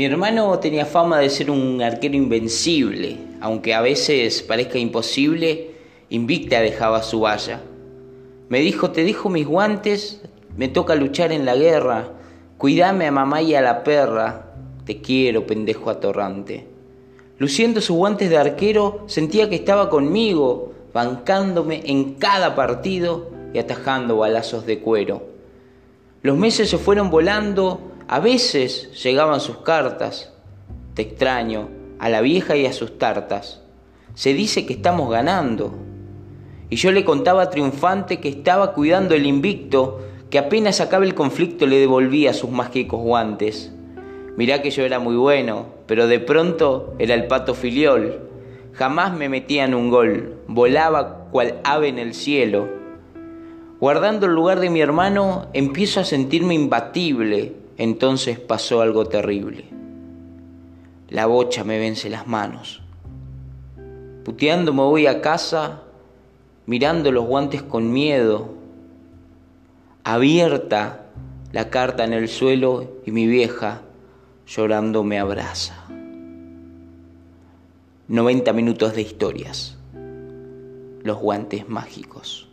Mi hermano tenía fama de ser un arquero invencible, aunque a veces parezca imposible, invicta dejaba su valla. Me dijo, te dejo mis guantes, me toca luchar en la guerra, cuídame a mamá y a la perra, te quiero, pendejo atorrante. Luciendo sus guantes de arquero, sentía que estaba conmigo, bancándome en cada partido y atajando balazos de cuero. Los meses se fueron volando, a veces llegaban sus cartas. Te extraño, a la vieja y a sus tartas. Se dice que estamos ganando. Y yo le contaba triunfante que estaba cuidando el invicto, que apenas acaba el conflicto le devolvía sus mágicos guantes. Mirá que yo era muy bueno, pero de pronto era el pato filiol. Jamás me metía en un gol, volaba cual ave en el cielo. Guardando el lugar de mi hermano, empiezo a sentirme imbatible, entonces pasó algo terrible. La bocha me vence las manos. Puteando me voy a casa, mirando los guantes con miedo. Abierta la carta en el suelo y mi vieja llorando me abraza. 90 minutos de historias. Los guantes mágicos.